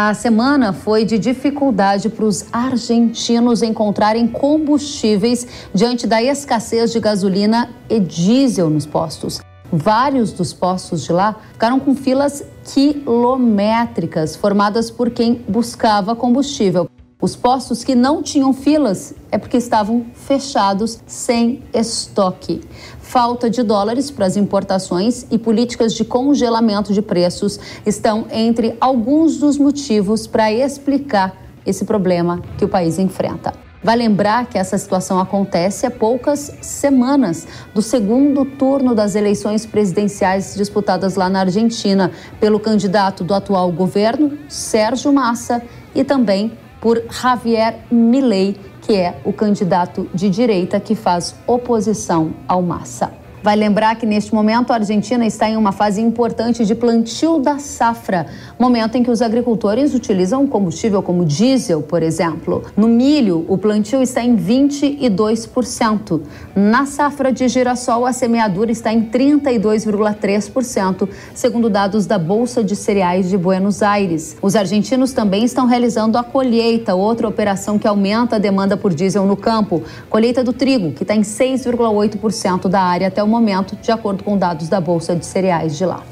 A semana foi de dificuldade para os argentinos encontrarem combustíveis diante da escassez de gasolina e diesel nos postos. Vários dos postos de lá ficaram com filas quilométricas formadas por quem buscava combustível. Os postos que não tinham filas é porque estavam fechados sem estoque. Falta de dólares para as importações e políticas de congelamento de preços estão entre alguns dos motivos para explicar esse problema que o país enfrenta. Vai lembrar que essa situação acontece há poucas semanas do segundo turno das eleições presidenciais disputadas lá na Argentina pelo candidato do atual governo, Sérgio Massa, e também por Javier Milei, que é o candidato de direita que faz oposição ao Massa. Vai lembrar que neste momento a Argentina está em uma fase importante de plantio da safra, momento em que os agricultores utilizam combustível como diesel, por exemplo. No milho, o plantio está em 22%. Na safra de girassol, a semeadura está em 32,3%, segundo dados da Bolsa de Cereais de Buenos Aires. Os argentinos também estão realizando a colheita, outra operação que aumenta a demanda por diesel no campo. Colheita do trigo, que está em 6,8% da área até o momento, de acordo com dados da Bolsa de Cereais de lá.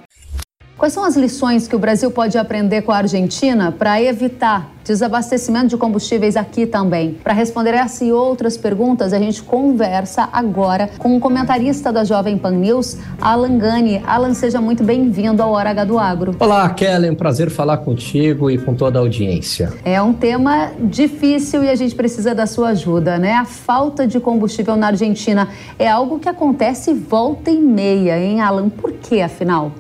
Quais são as lições que o Brasil pode aprender com a Argentina para evitar desabastecimento de combustíveis aqui também? Para responder essa e outras perguntas, a gente conversa agora com o comentarista da Jovem Pan News, Alan Gani. Alan, seja muito bem-vindo ao Hora H do Agro. Olá, Kellen, prazer falar contigo e com toda a audiência. É um tema difícil e a gente precisa da sua ajuda, né? A falta de combustível na Argentina é algo que acontece volta e meia, hein, Alan? Por que, afinal?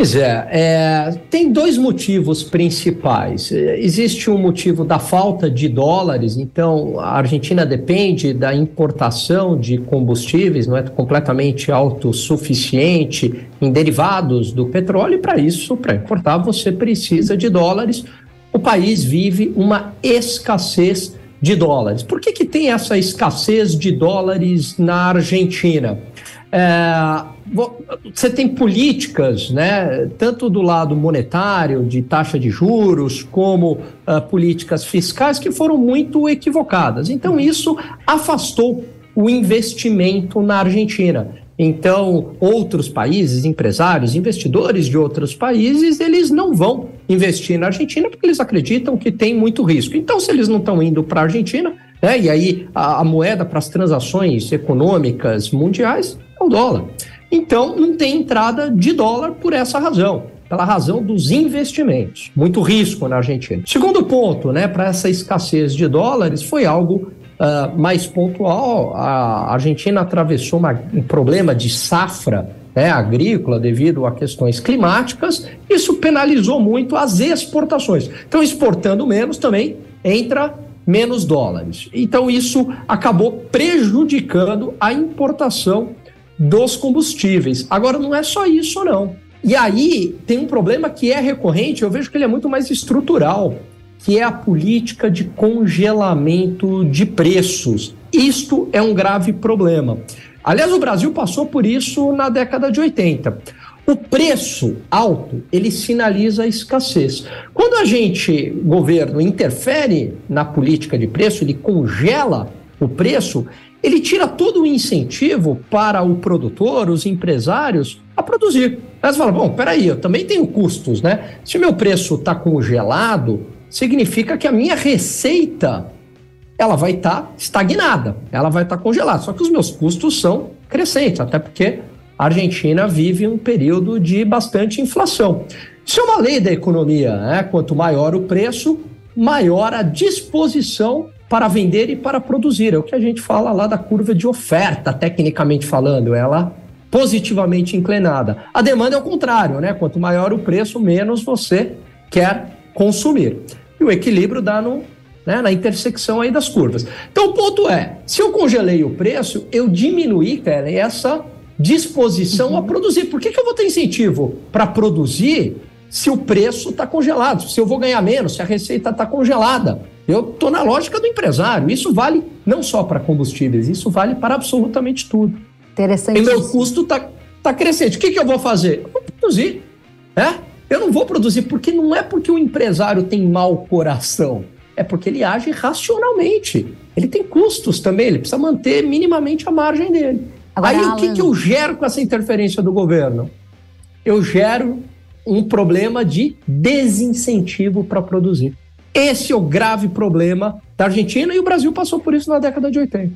Pois é, é, tem dois motivos principais. Existe um motivo da falta de dólares, então a Argentina depende da importação de combustíveis, não é completamente autossuficiente em derivados do petróleo, e para isso, para importar, você precisa de dólares. O país vive uma escassez de dólares. Por que, que tem essa escassez de dólares na Argentina? É, você tem políticas, né, tanto do lado monetário, de taxa de juros, como uh, políticas fiscais que foram muito equivocadas. Então, isso afastou o investimento na Argentina. Então, outros países, empresários, investidores de outros países, eles não vão investir na Argentina porque eles acreditam que tem muito risco. Então, se eles não estão indo para a Argentina, né, e aí a, a moeda para as transações econômicas mundiais é o dólar. Então, não tem entrada de dólar por essa razão, pela razão dos investimentos. Muito risco na Argentina. Segundo ponto, né, para essa escassez de dólares, foi algo uh, mais pontual. A Argentina atravessou uma, um problema de safra né, agrícola devido a questões climáticas. Isso penalizou muito as exportações. Então, exportando menos também entra menos dólares. Então, isso acabou prejudicando a importação dos combustíveis. Agora, não é só isso, não. E aí tem um problema que é recorrente, eu vejo que ele é muito mais estrutural, que é a política de congelamento de preços. Isto é um grave problema. Aliás, o Brasil passou por isso na década de 80. O preço alto, ele sinaliza a escassez. Quando a gente, governo, interfere na política de preço, ele congela o preço, ele tira todo o incentivo para o produtor, os empresários, a produzir. Você fala, bom, peraí, eu também tenho custos, né? Se meu preço está congelado, significa que a minha receita ela vai estar tá estagnada, ela vai estar tá congelada. Só que os meus custos são crescentes, até porque a Argentina vive um período de bastante inflação. Isso é uma lei da economia, né? Quanto maior o preço, maior a disposição para vender e para produzir. É o que a gente fala lá da curva de oferta, tecnicamente falando, ela positivamente inclinada. A demanda é o contrário, né? Quanto maior o preço, menos você quer consumir. E o equilíbrio dá no, né, na intersecção aí das curvas. Então o ponto é, se eu congelei o preço, eu diminuí, cara, essa disposição uhum. a produzir. Por que, que eu vou ter incentivo para produzir se o preço está congelado? Se eu vou ganhar menos, se a receita está congelada? Eu estou na lógica do empresário. Isso vale não só para combustíveis, isso vale para absolutamente tudo. Interessante. E meu custo está tá crescente. O que, que eu vou fazer? Eu vou produzir. É? Eu não vou produzir, porque não é porque o empresário tem mau coração, é porque ele age racionalmente. Ele tem custos também, ele precisa manter minimamente a margem dele. Agora, Aí Alan... o que, que eu gero com essa interferência do governo? Eu gero um problema de desincentivo para produzir. Esse é o grave problema da Argentina e o Brasil passou por isso na década de 80.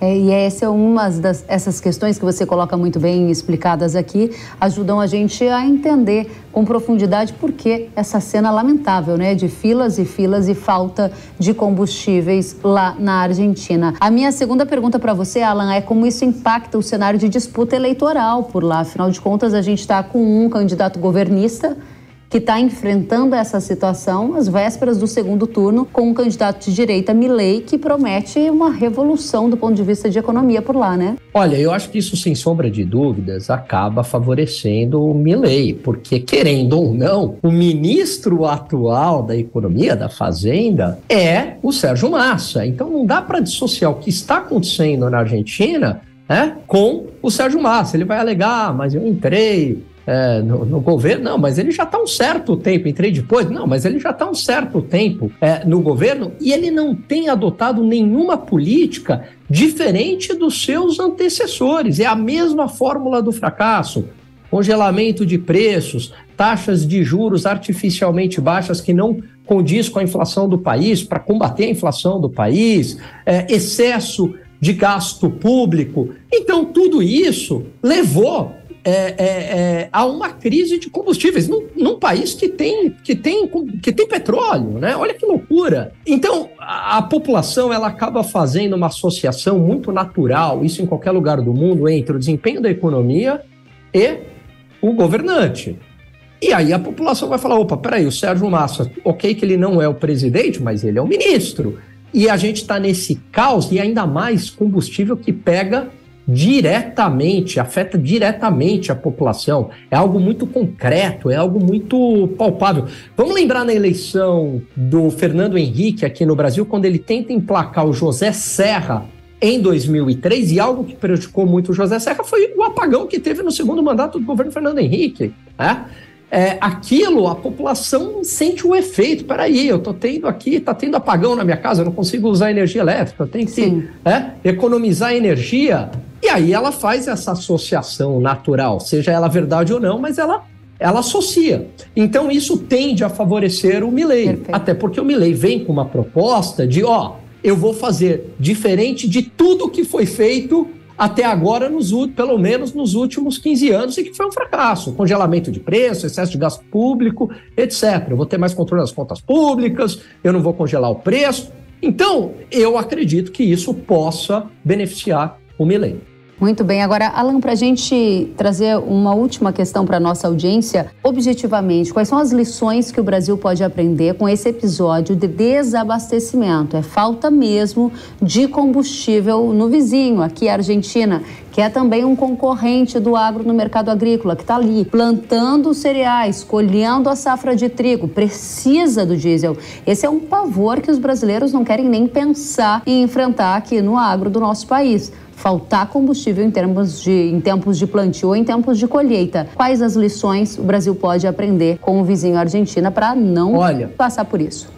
É, e essa é uma das essas questões que você coloca muito bem explicadas aqui, ajudam a gente a entender com profundidade por que essa cena lamentável, né, de filas e filas e falta de combustíveis lá na Argentina. A minha segunda pergunta para você, Alan, é como isso impacta o cenário de disputa eleitoral por lá. Afinal de contas, a gente está com um candidato governista que está enfrentando essa situação às vésperas do segundo turno com um candidato de direita, Milley, que promete uma revolução do ponto de vista de economia por lá, né? Olha, eu acho que isso, sem sombra de dúvidas, acaba favorecendo o Milley, porque, querendo ou não, o ministro atual da Economia, da Fazenda, é o Sérgio Massa. Então não dá para dissociar o que está acontecendo na Argentina né, com o Sérgio Massa. Ele vai alegar, ah, mas eu entrei é, no, no, governo, não, mas ele já está um certo tempo, entrei depois, não, mas ele já está um certo tempo é, no governo e ele não tem adotado nenhuma política diferente dos seus antecessores. É a mesma fórmula do fracasso. Congelamento de preços, taxas de juros artificialmente baixas que não condiz com a inflação do país, para combater a inflação do país, é, excesso de gasto público. Então, tudo isso levou é, é, é, a uma crise de combustíveis num, num, país que tem, que, tem, que tem petróleo, né? Olha que loucura. Então, a, a, população ela acaba fazendo uma associação muito natural, isso em qualquer lugar do mundo, entre o desempenho da economia e o governante. E aí a população vai falar: opa, peraí, o Sérgio Massa, ok que ele não é o presidente, mas ele é o ministro. E a gente está nesse caos, e ainda mais combustível que pega diretamente, afeta diretamente a população. É algo muito concreto, é algo muito palpável. Vamos lembrar na eleição do Fernando Henrique aqui no Brasil, quando ele tenta emplacar o José Serra em 2003, e algo que prejudicou muito o José Serra foi o apagão que teve no segundo mandato do governo Fernando Henrique. Né? É, aquilo, a população sente o efeito. Peraí, eu estou tendo aqui, está tendo apagão na minha casa, eu não consigo usar energia elétrica, eu tenho que é, economizar energia. E aí ela faz essa associação natural, seja ela verdade ou não, mas ela ela associa. Então isso tende a favorecer o Milley, até porque o Milley vem com uma proposta de, ó, eu vou fazer diferente de tudo que foi feito até agora, nos, pelo menos nos últimos 15 anos, e que foi um fracasso. Congelamento de preço, excesso de gasto público, etc. Eu vou ter mais controle das contas públicas, eu não vou congelar o preço. Então, eu acredito que isso possa beneficiar o Milley. Muito bem. Agora, Alan, para a gente trazer uma última questão para a nossa audiência, objetivamente, quais são as lições que o Brasil pode aprender com esse episódio de desabastecimento? É falta mesmo de combustível no vizinho, aqui a Argentina, que é também um concorrente do agro no mercado agrícola, que está ali plantando cereais, colhendo a safra de trigo, precisa do diesel. Esse é um pavor que os brasileiros não querem nem pensar em enfrentar aqui no agro do nosso país faltar combustível em, termos de, em tempos de plantio ou em tempos de colheita. Quais as lições o Brasil pode aprender com o vizinho Argentina para não Olha, passar por isso?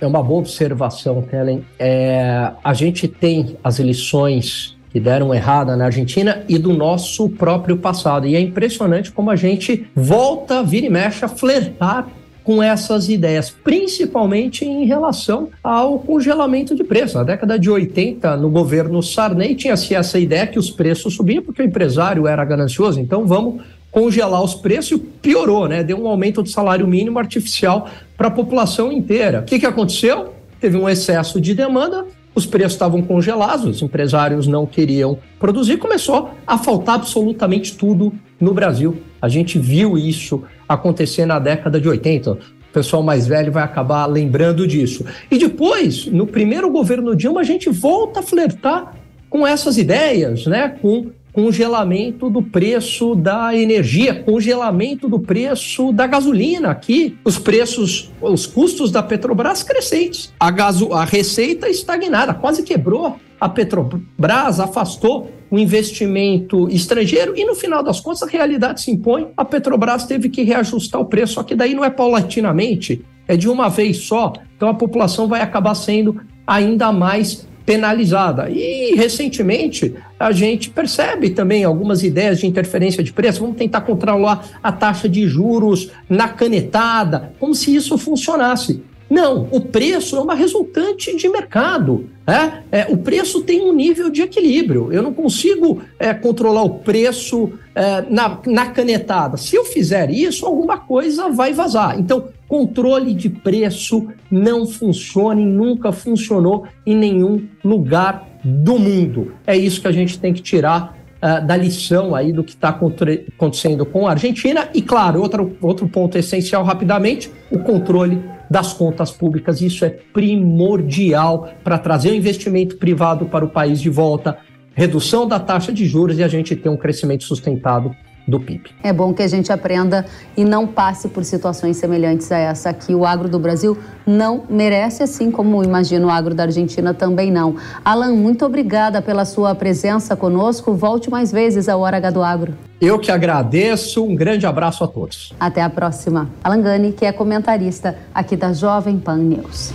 É uma boa observação, Helen. É, a gente tem as lições que deram errada na Argentina e do nosso próprio passado. E é impressionante como a gente volta, vira e mexe, a flertar com essas ideias, principalmente em relação ao congelamento de preços. Na década de 80, no governo Sarney, tinha-se essa ideia que os preços subiam porque o empresário era ganancioso, então vamos congelar os preços e piorou, né? Deu um aumento do salário mínimo artificial para a população inteira. O que, que aconteceu? Teve um excesso de demanda, os preços estavam congelados, os empresários não queriam produzir, começou a faltar absolutamente tudo no Brasil. A gente viu isso acontecer na década de 80. O pessoal mais velho vai acabar lembrando disso. E depois, no primeiro governo Dilma, a gente volta a flertar com essas ideias, né? Com congelamento do preço da energia, congelamento do preço da gasolina aqui, os preços, os custos da Petrobras crescentes, a, gaso, a receita estagnada, quase quebrou a Petrobras afastou o investimento estrangeiro e no final das contas a realidade se impõe. A Petrobras teve que reajustar o preço, só que daí não é paulatinamente, é de uma vez só. Então a população vai acabar sendo ainda mais penalizada. E recentemente a gente percebe também algumas ideias de interferência de preço. Vamos tentar controlar a taxa de juros na canetada, como se isso funcionasse. Não, o preço é uma resultante de mercado. É? É, o preço tem um nível de equilíbrio. Eu não consigo é, controlar o preço é, na, na canetada. Se eu fizer isso, alguma coisa vai vazar. Então, controle de preço não funciona e nunca funcionou em nenhum lugar do mundo. É isso que a gente tem que tirar uh, da lição aí do que está acontecendo com a Argentina. E, claro, outro, outro ponto essencial rapidamente, o controle das contas públicas. Isso é primordial para trazer o investimento privado para o país de volta, redução da taxa de juros e a gente ter um crescimento sustentado do PIB. É bom que a gente aprenda e não passe por situações semelhantes a essa aqui. O agro do Brasil não merece, assim como imagino o agro da Argentina também não. Alan, muito obrigada pela sua presença conosco. Volte mais vezes ao Hora H do Agro. Eu que agradeço. Um grande abraço a todos. Até a próxima. Alan Gani, que é comentarista aqui da Jovem Pan News.